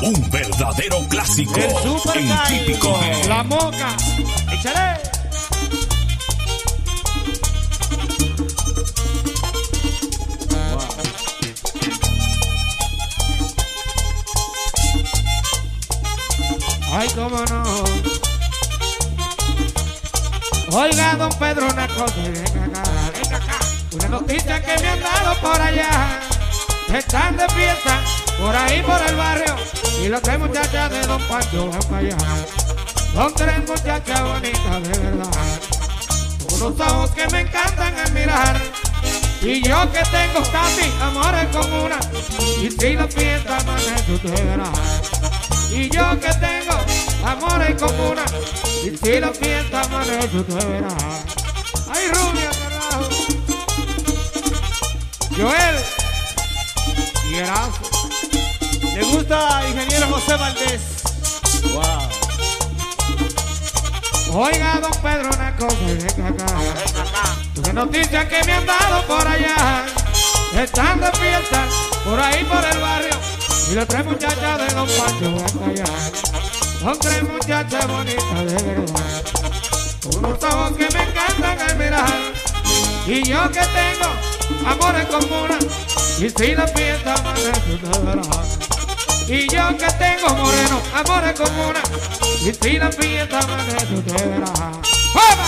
Un verdadero clásico. El super en típico. La moca. Échale. Ay, cómo no. Oiga, don Pedro, una cosa, venga acá, venga acá. Una noticia que me han dado por allá. Están de fiesta por ahí por el barrio. Y las tres muchachas de don Pancho van para allá. Son tres muchachas bonitas de verdad. Unos ojos que me encantan admirar. Y yo que tengo casi amores con una. Y si la fiesta amanece, usted verá. Y yo que tengo amores con una. Y si la fiesta amanece, usted verá. Ay, rubia, carajo. Joel. Y Erazo. ¿Le gusta ingeniero José Valdés? Wow. Oiga, don Pedro, una cosa, venga acá. Una noticia que me han dado por allá. Están de fiesta por ahí por el barrio. Y las tres muchachas de Don Pancho van allá. Son tres muchachas bonitas de verdad. Unos ojos que me encantan al mirar. Y yo que tengo amores comunes. Y si la fiesta amanece, usted verá. Y yo que tengo moreno, amores comunes. Y si la fiesta verá. ¡Vamos!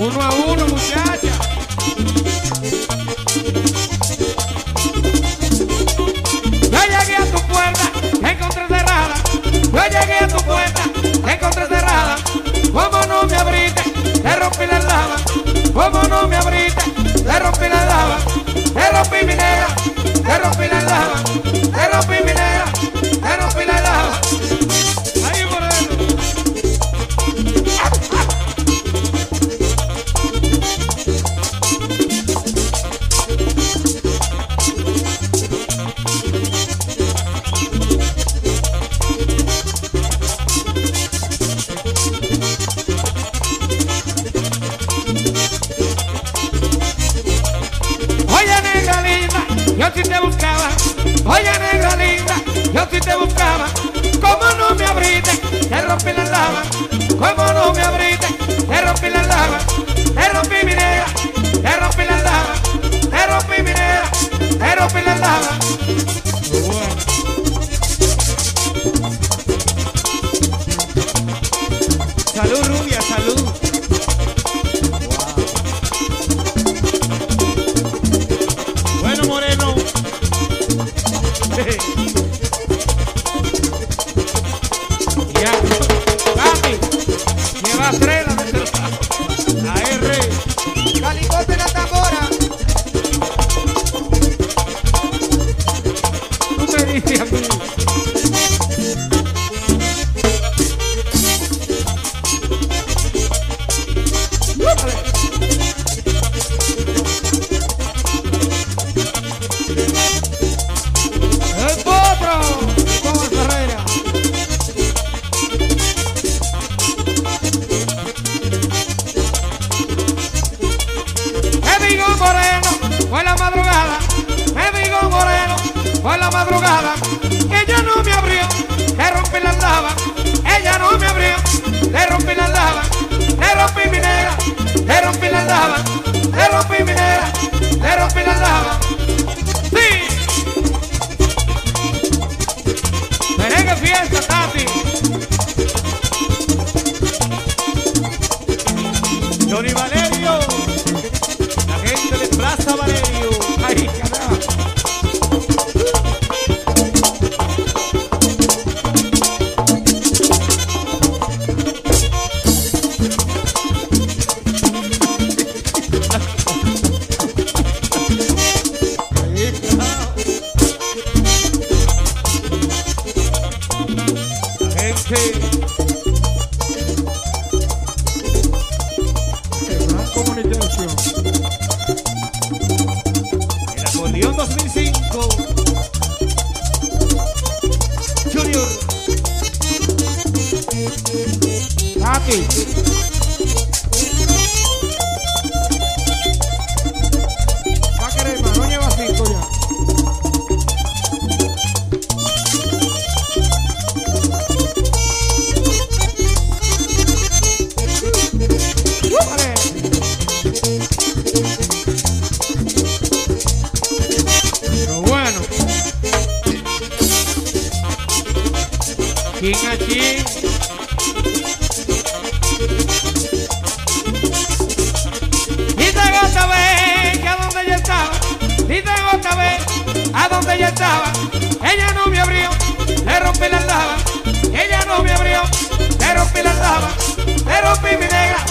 Uno a uno, muchacha, Yo llegué a tu puerta, encontré cerrada. Yo llegué a tu puerta, encontré cerrada. Como no me abriste, te rompí la lava. Como no me abriste, te rompí la lava. Te rompí mi negra, te rompí la lava. Te rompí mi ella estaba, ella no me abrió, le rompí la lava, ella no me abrió, le rompí la lava, le rompí mi negra,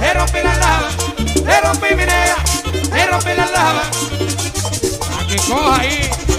le rompí la lava, le rompí mi negra, le rompí la lava, a coja ahí.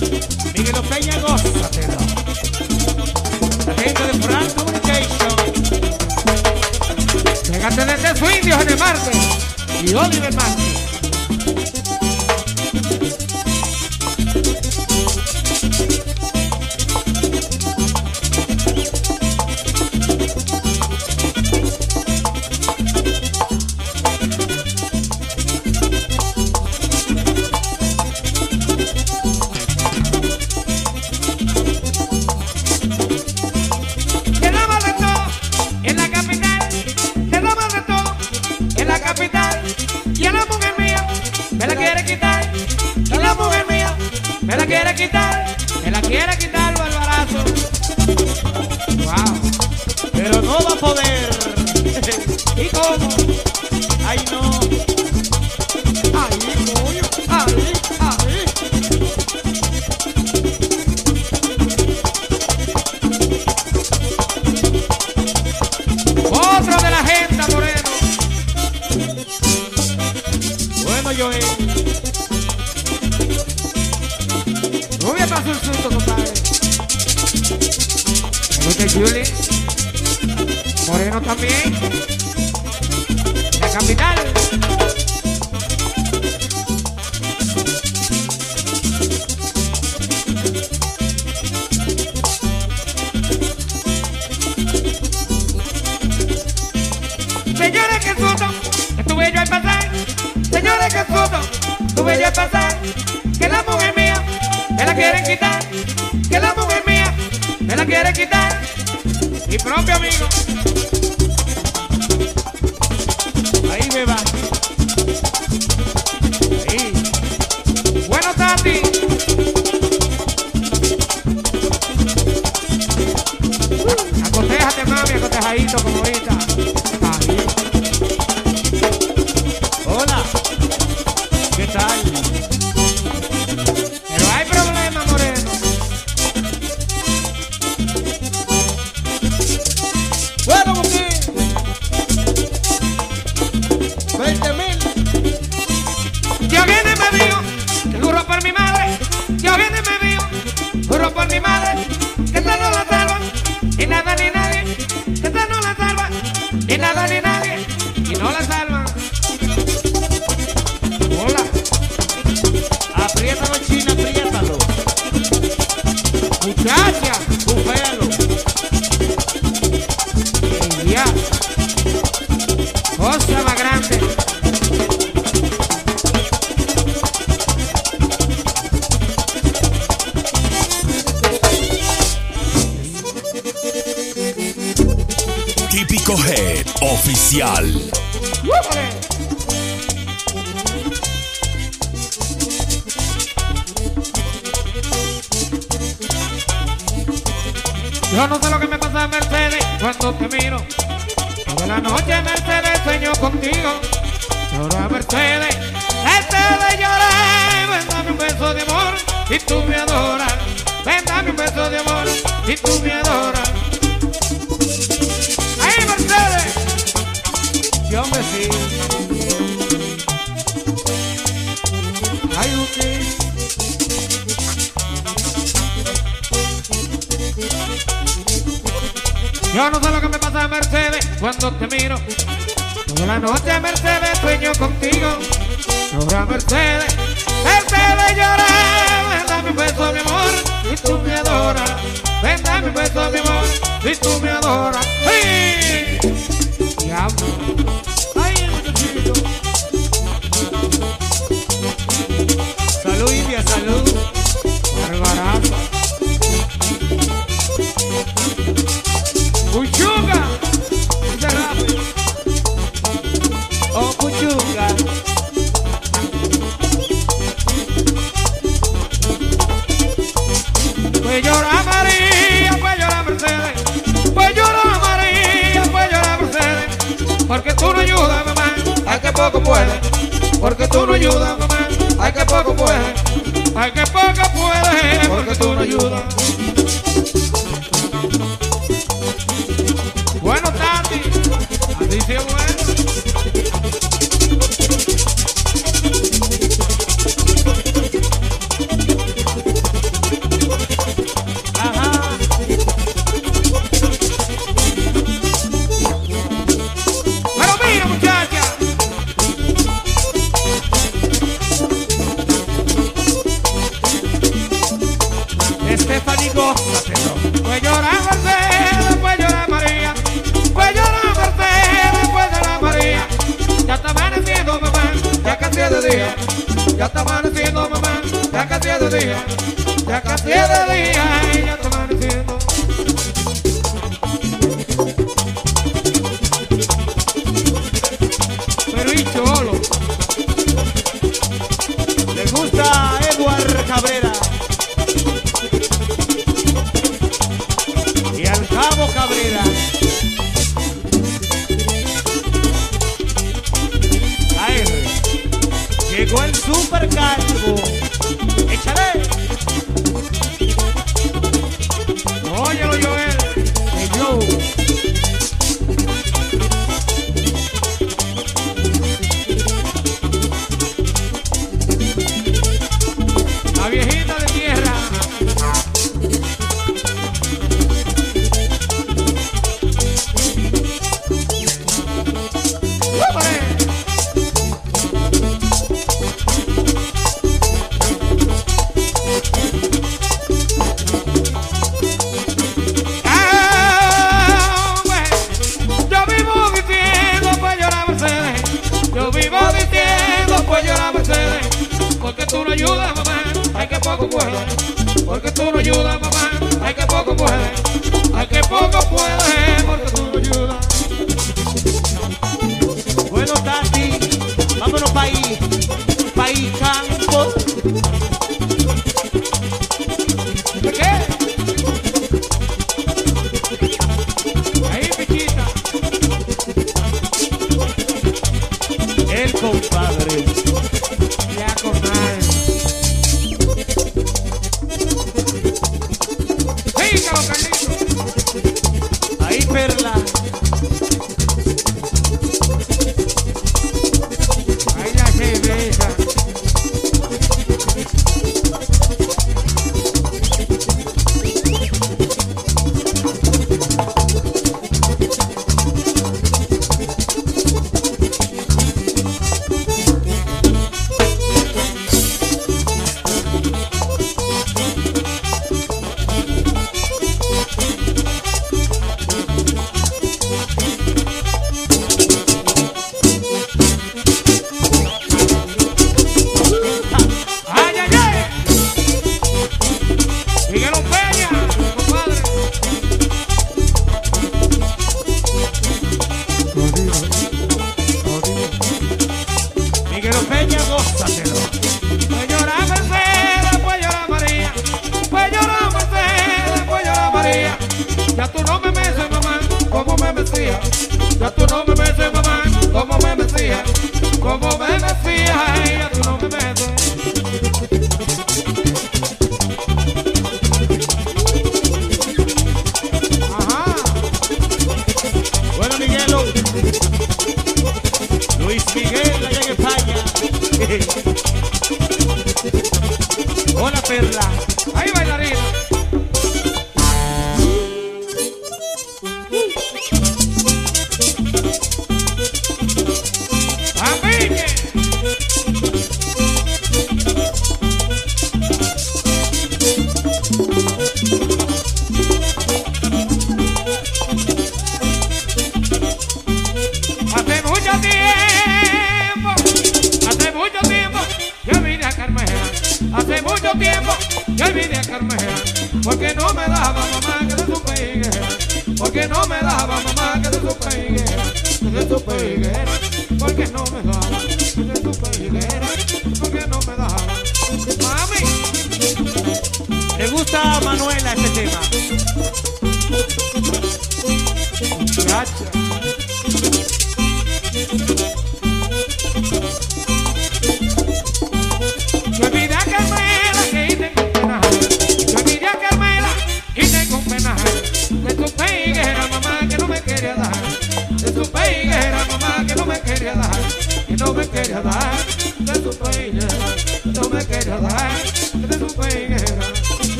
Miguel Peña, gózatelo. La de Frank Communication. Pégate de Tesu Indios en el Marte y Oliver Marte. que la mujer mía me la quieren quitar, que la mujer mía me la quiere quitar, mi propio amigo. hombre sí. Ay, Yo no sé lo que me pasa, Mercedes, cuando te miro. Toda la noche, Mercedes, sueño contigo. Llora, Mercedes, Mercedes llora. Ven, dame un beso, mi amor, si tú me adoras. Ven, dame un beso, mi amor, si tú me adoras. ¡Sí! have.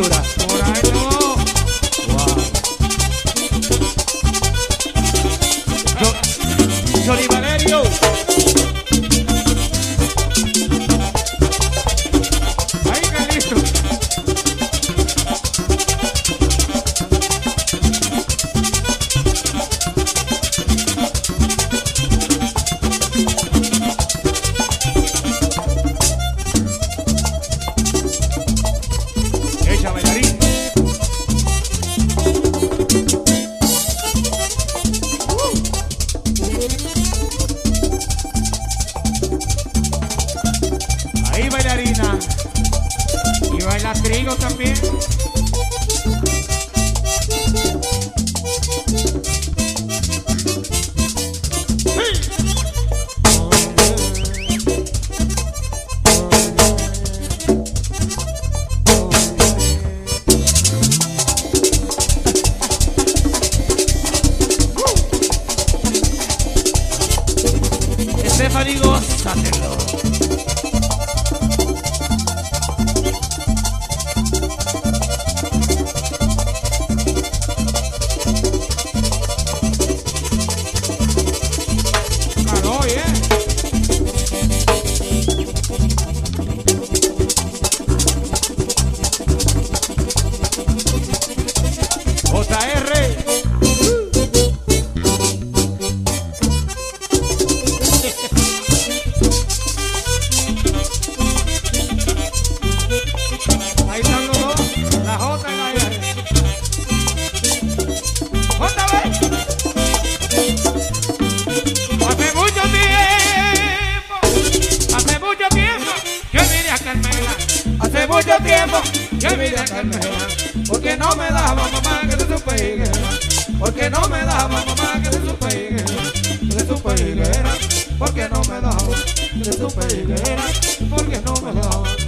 Ahí, a Carmela. Hace mucho tiempo que vine a Carmela. Porque no me daba mamá que se supegue. Porque no me daba mamá que se supegue. Que se supegue. Porque no me daba que se supegue. Porque no me daba.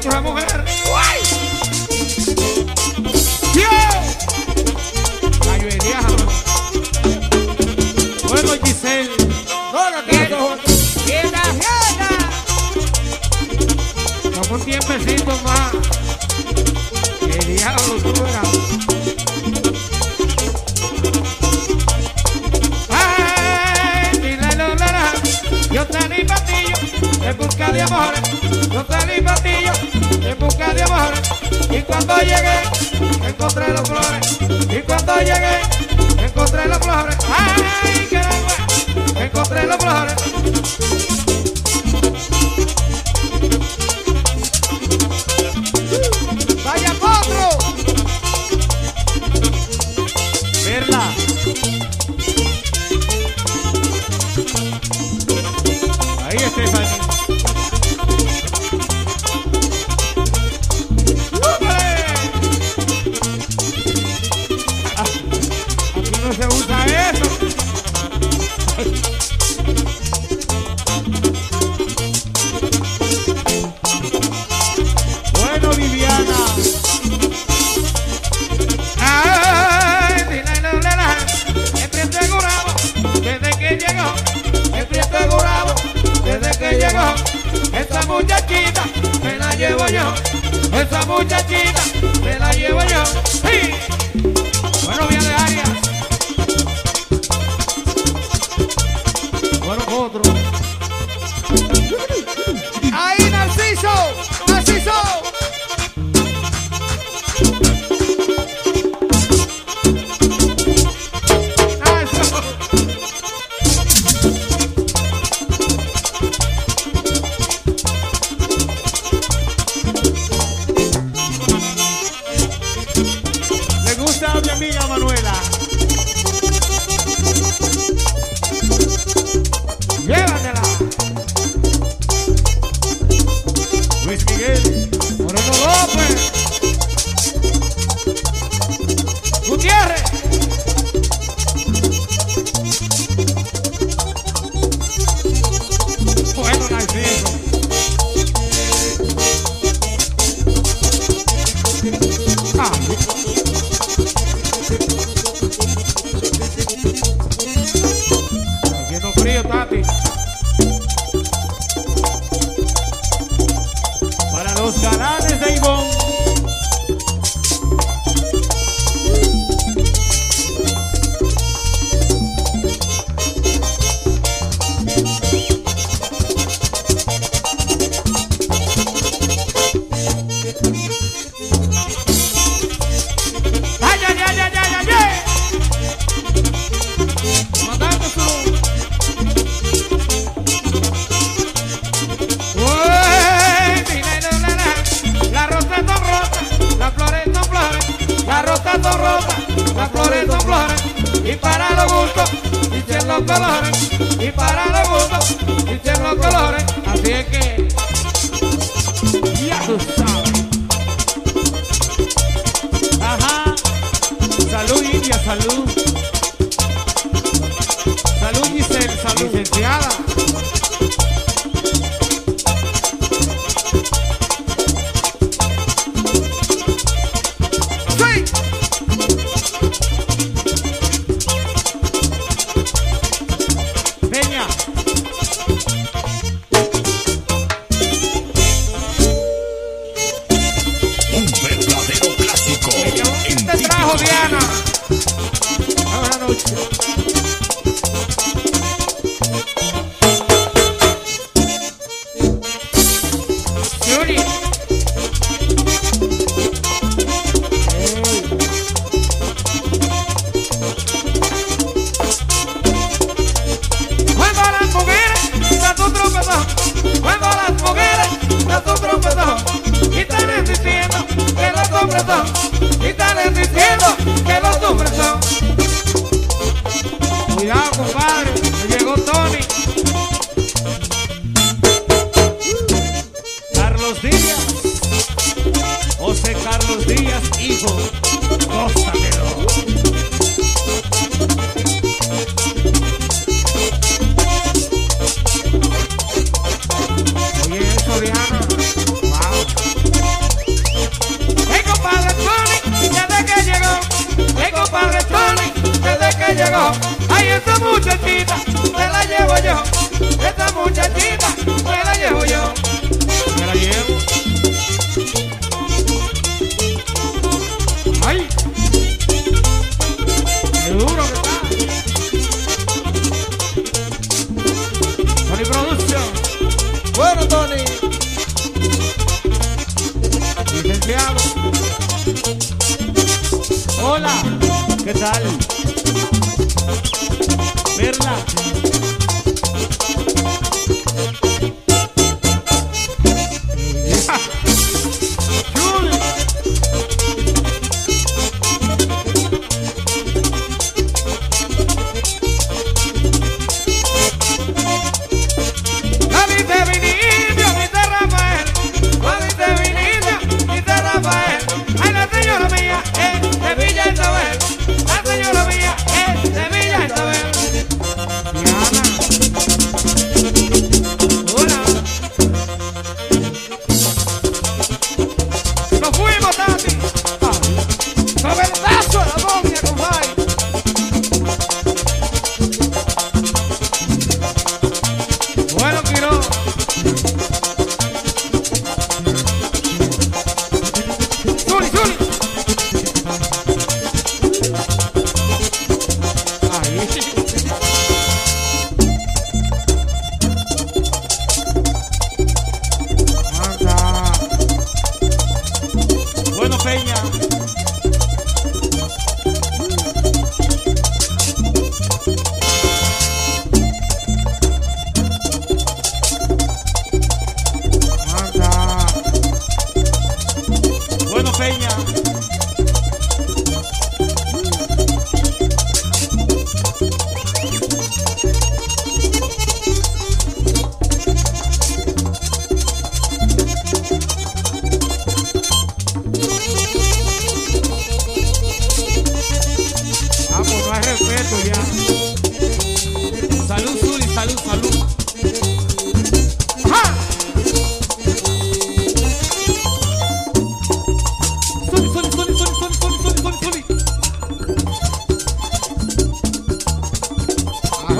por una mujer. cuando llegué, encontré las flores. Y cuando llegué, encontré las flores. ¡Ay, qué encontré las flores!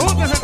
¡Otra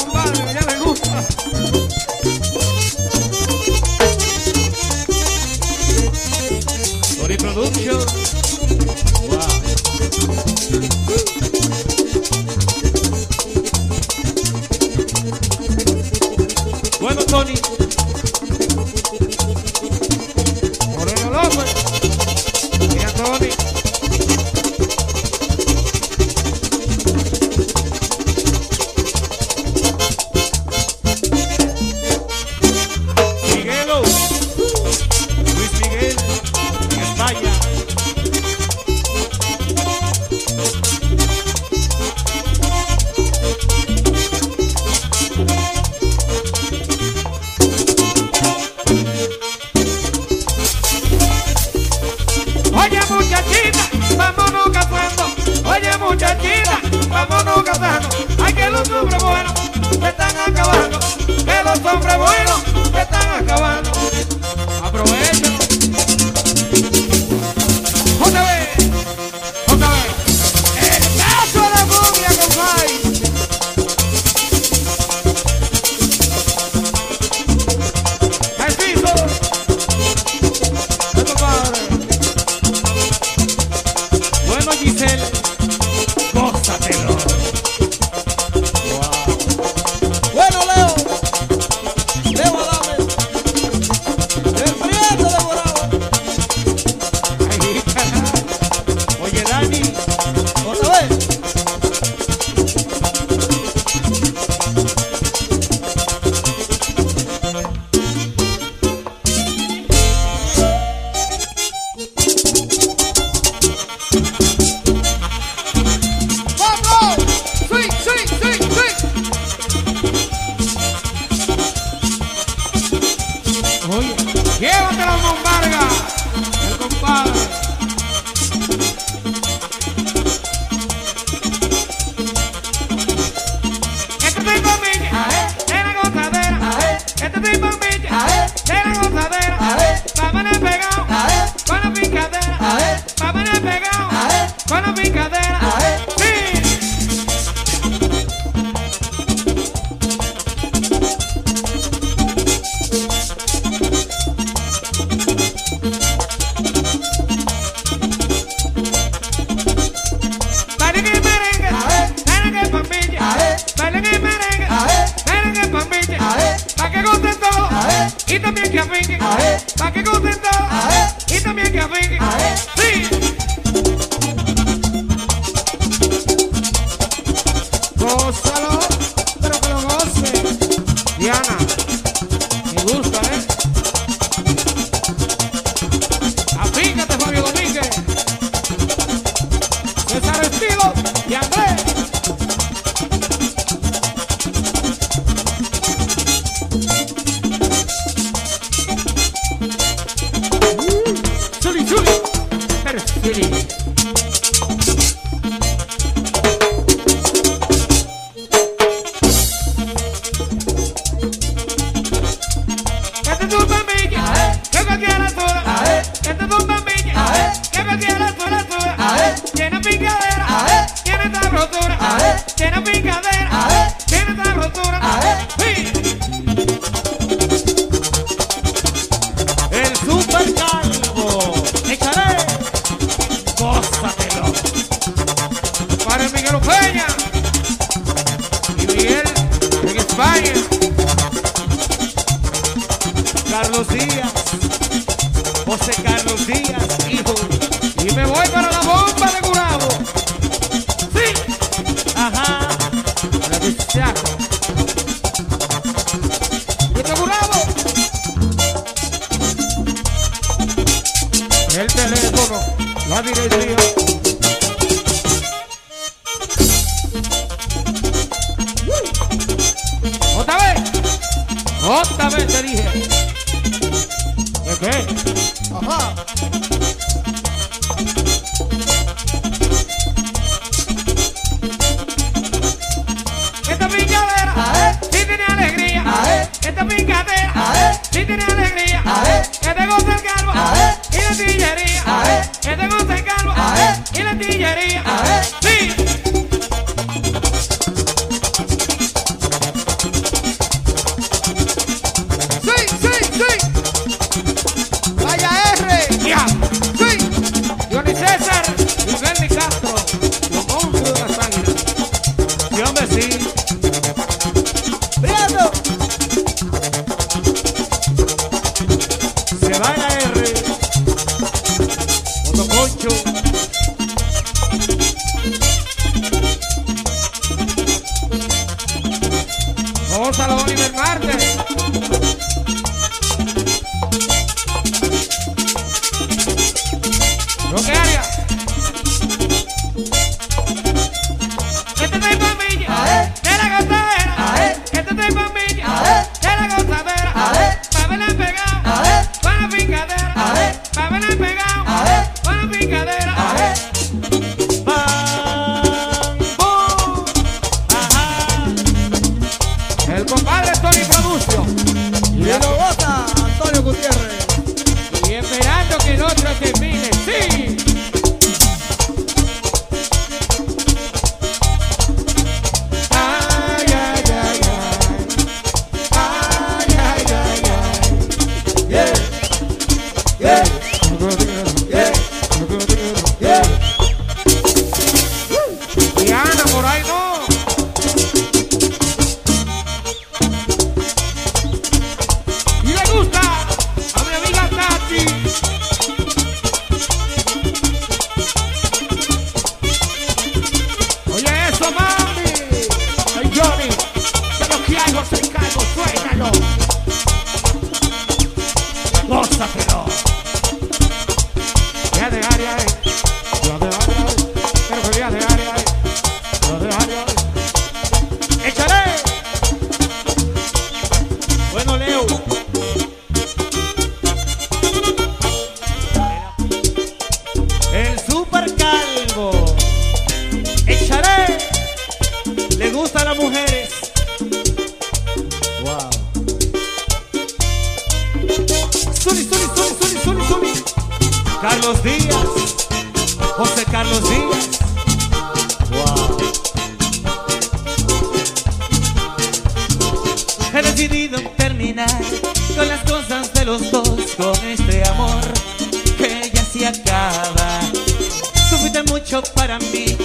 para mí,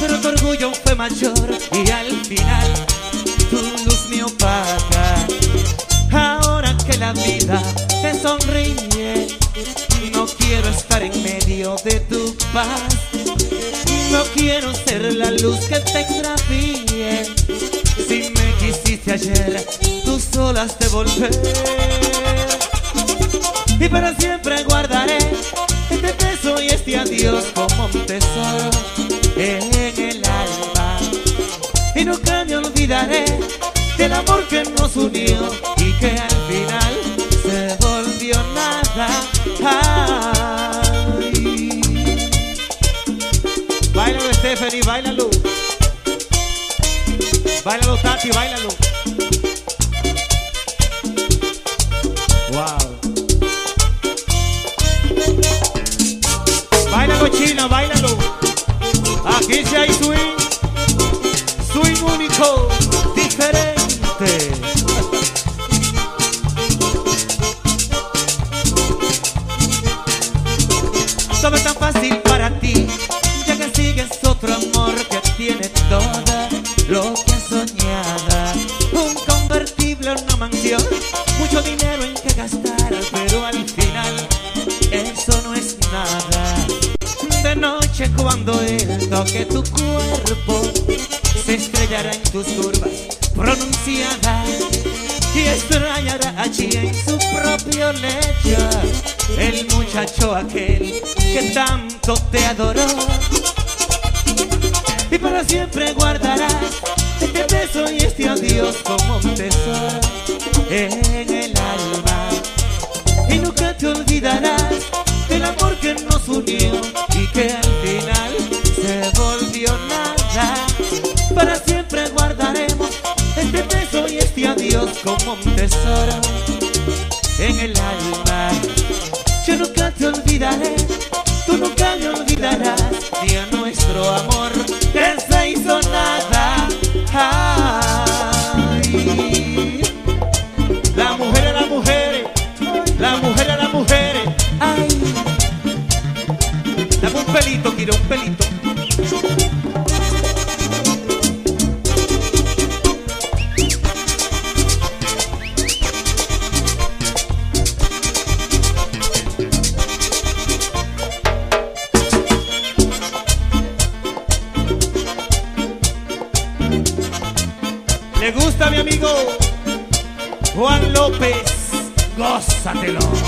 pero tu orgullo fue mayor y al final tu luz me opaca. Ahora que la vida te sonríe, no quiero estar en medio de tu paz. No quiero ser la luz que te extravíe. Si me quisiste ayer, tú solas de volver. Y para siempre guardaré beso y este adiós como un tesoro en el alma. Y nunca me olvidaré del amor que nos unió y que al final se volvió nada. Ay. Báilalo, Stephanie, báilalo. Báilalo, Tati, báilalo. Báilalo, China, báilalo. Aquí sí hay swing. Swing único, te olvidarás del amor que nos unió y que al final se volvió nada para siempre guardaremos este beso y este adiós como un tesoro en el alma. Yo nunca te olvidaré, tú nunca me olvidarás, ni a nuestro amor ¿Le gusta mi amigo Juan López? Gózatelo.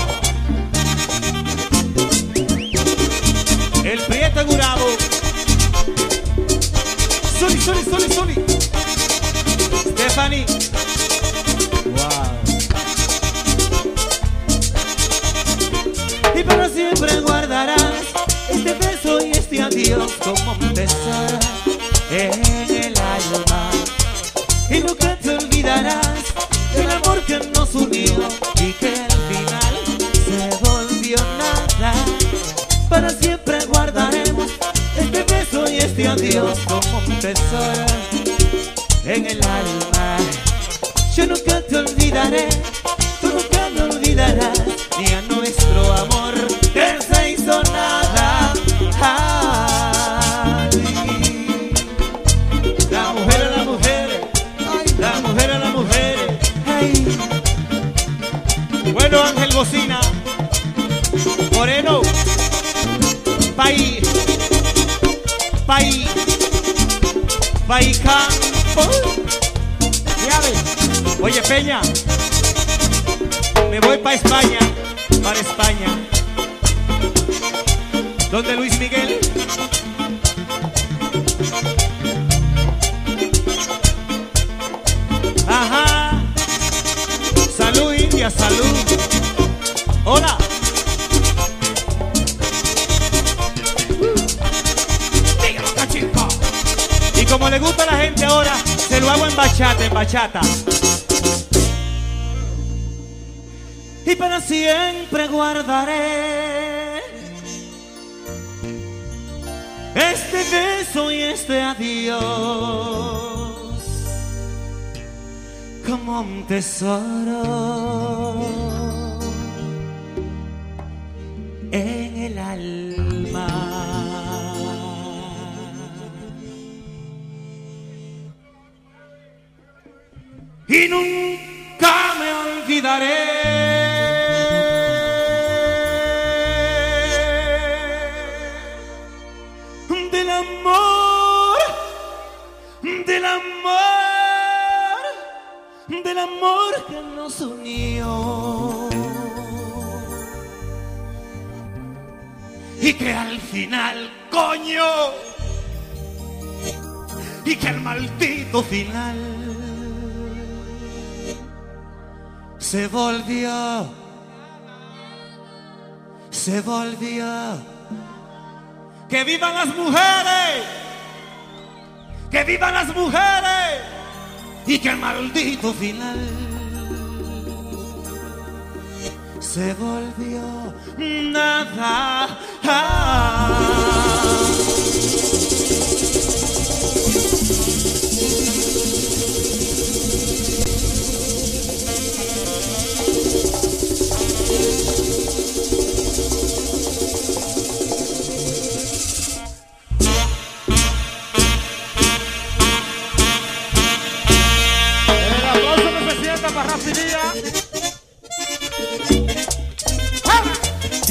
Peña. Me voy para España. para España. Donde Luis Miguel. Ajá. Salud, India, salud. Hola. Y como le gusta a la gente ahora, se lo hago en bachata, en bachata. Siempre guardaré. Este beso y este adiós como un tesoro las mujeres, que vivan las mujeres y que el maldito final se volvió nada.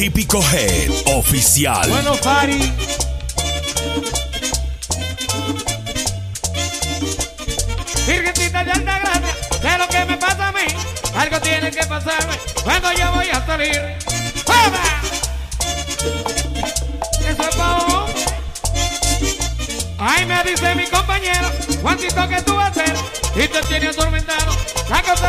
Típico Head Oficial. Bueno, Fari. Virgencita de alta gracia, sé lo que me pasa a mí. Algo tiene que pasarme cuando yo voy a salir. ¡Fuera! Eso es pa' hombre. Ay, me dice mi compañero, Juancito, que tú vas a hacer? Y te tiene atormentado la cosa